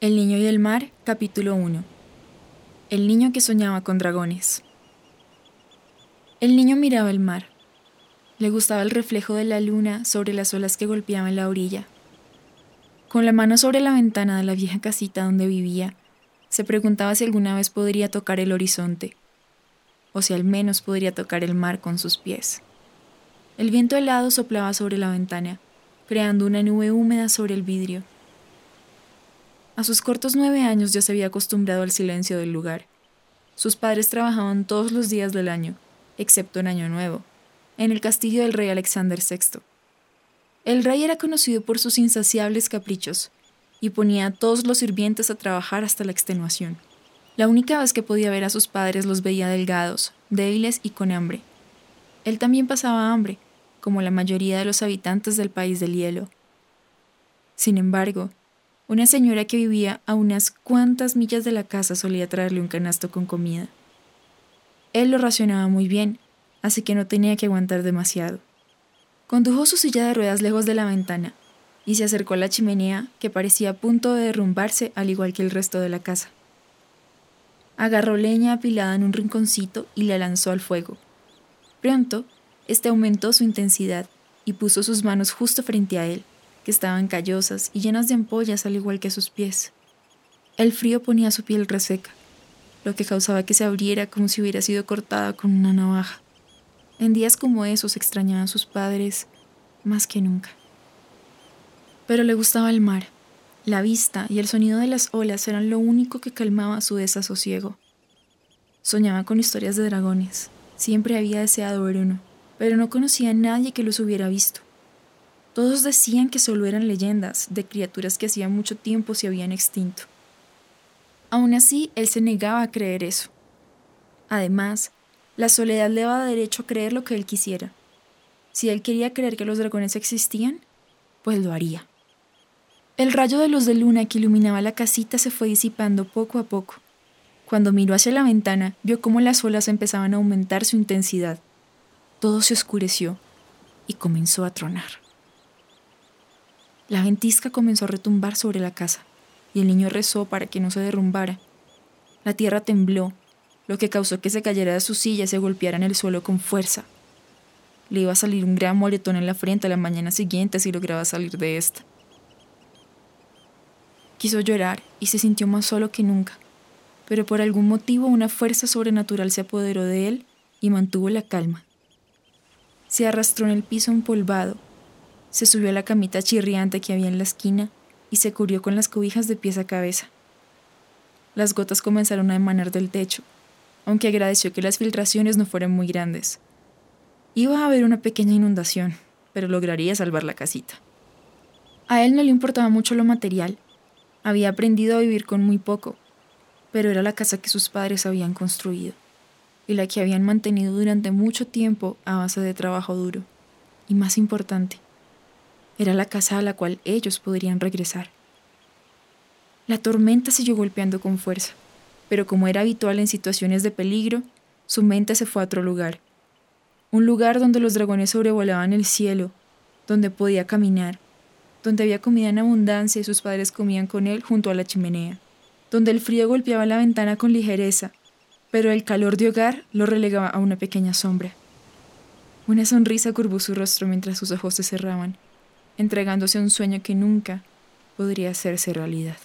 El niño y el mar, capítulo 1. El niño que soñaba con dragones. El niño miraba el mar. Le gustaba el reflejo de la luna sobre las olas que golpeaban la orilla. Con la mano sobre la ventana de la vieja casita donde vivía, se preguntaba si alguna vez podría tocar el horizonte, o si al menos podría tocar el mar con sus pies. El viento helado soplaba sobre la ventana, creando una nube húmeda sobre el vidrio. A sus cortos nueve años ya se había acostumbrado al silencio del lugar. Sus padres trabajaban todos los días del año, excepto en Año Nuevo, en el castillo del rey Alexander VI. El rey era conocido por sus insaciables caprichos y ponía a todos los sirvientes a trabajar hasta la extenuación. La única vez que podía ver a sus padres los veía delgados, débiles y con hambre. Él también pasaba hambre, como la mayoría de los habitantes del país del hielo. Sin embargo, una señora que vivía a unas cuantas millas de la casa solía traerle un canasto con comida. Él lo racionaba muy bien, así que no tenía que aguantar demasiado. Condujo su silla de ruedas lejos de la ventana y se acercó a la chimenea que parecía a punto de derrumbarse al igual que el resto de la casa. Agarró leña apilada en un rinconcito y la lanzó al fuego. Pronto, este aumentó su intensidad y puso sus manos justo frente a él estaban callosas y llenas de ampollas al igual que sus pies. El frío ponía su piel reseca, lo que causaba que se abriera como si hubiera sido cortada con una navaja. En días como esos extrañaba a sus padres más que nunca. Pero le gustaba el mar. La vista y el sonido de las olas eran lo único que calmaba su desasosiego. Soñaba con historias de dragones. Siempre había deseado ver uno, pero no conocía a nadie que los hubiera visto. Todos decían que solo eran leyendas de criaturas que hacía mucho tiempo se habían extinto. Aún así, él se negaba a creer eso. Además, la soledad le daba derecho a creer lo que él quisiera. Si él quería creer que los dragones existían, pues lo haría. El rayo de luz de luna que iluminaba la casita se fue disipando poco a poco. Cuando miró hacia la ventana, vio cómo las olas empezaban a aumentar su intensidad. Todo se oscureció y comenzó a tronar. La ventisca comenzó a retumbar sobre la casa, y el niño rezó para que no se derrumbara. La tierra tembló, lo que causó que se cayera de su silla y se golpeara en el suelo con fuerza. Le iba a salir un gran moretón en la frente a la mañana siguiente si lograba salir de esta. Quiso llorar y se sintió más solo que nunca, pero por algún motivo una fuerza sobrenatural se apoderó de él y mantuvo la calma. Se arrastró en el piso empolvado se subió a la camita chirriante que había en la esquina y se cubrió con las cobijas de pies a cabeza. Las gotas comenzaron a emanar del techo, aunque agradeció que las filtraciones no fueran muy grandes. Iba a haber una pequeña inundación, pero lograría salvar la casita. A él no le importaba mucho lo material. Había aprendido a vivir con muy poco, pero era la casa que sus padres habían construido y la que habían mantenido durante mucho tiempo a base de trabajo duro. Y más importante, era la casa a la cual ellos podrían regresar. La tormenta siguió golpeando con fuerza, pero como era habitual en situaciones de peligro, su mente se fue a otro lugar. Un lugar donde los dragones sobrevolaban el cielo, donde podía caminar, donde había comida en abundancia y sus padres comían con él junto a la chimenea, donde el frío golpeaba la ventana con ligereza, pero el calor de hogar lo relegaba a una pequeña sombra. Una sonrisa curvó su rostro mientras sus ojos se cerraban entregándose a un sueño que nunca podría hacerse realidad.